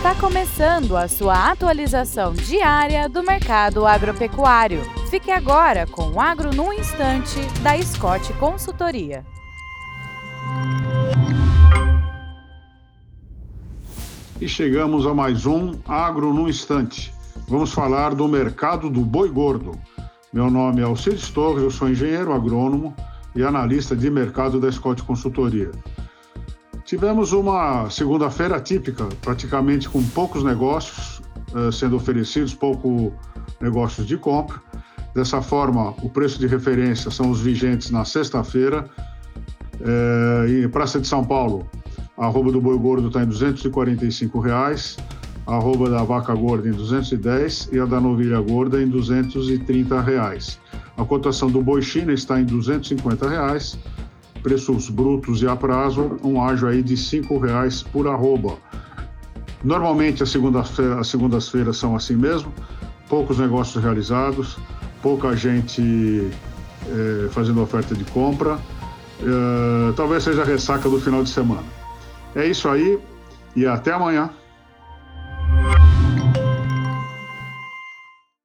Está começando a sua atualização diária do mercado agropecuário. Fique agora com o Agro no Instante, da Scott Consultoria. E chegamos a mais um Agro no Instante. Vamos falar do mercado do boi gordo. Meu nome é Alcides Torres, eu sou engenheiro agrônomo e analista de mercado da Scott Consultoria. Tivemos uma segunda-feira típica, praticamente com poucos negócios uh, sendo oferecidos, pouco negócios de compra. Dessa forma, o preço de referência são os vigentes na sexta-feira. Uh, e Praça de São Paulo, a arroba do boi gordo está em 245 reais, a arroba da vaca gorda em 210 e a da novilha gorda em 230 reais. A cotação do boi China está em 250 reais preços brutos e a prazo, um ágio aí de R$ reais por arroba. Normalmente as segundas-feiras segundas são assim mesmo, poucos negócios realizados, pouca gente é, fazendo oferta de compra, é, talvez seja a ressaca do final de semana. É isso aí e até amanhã.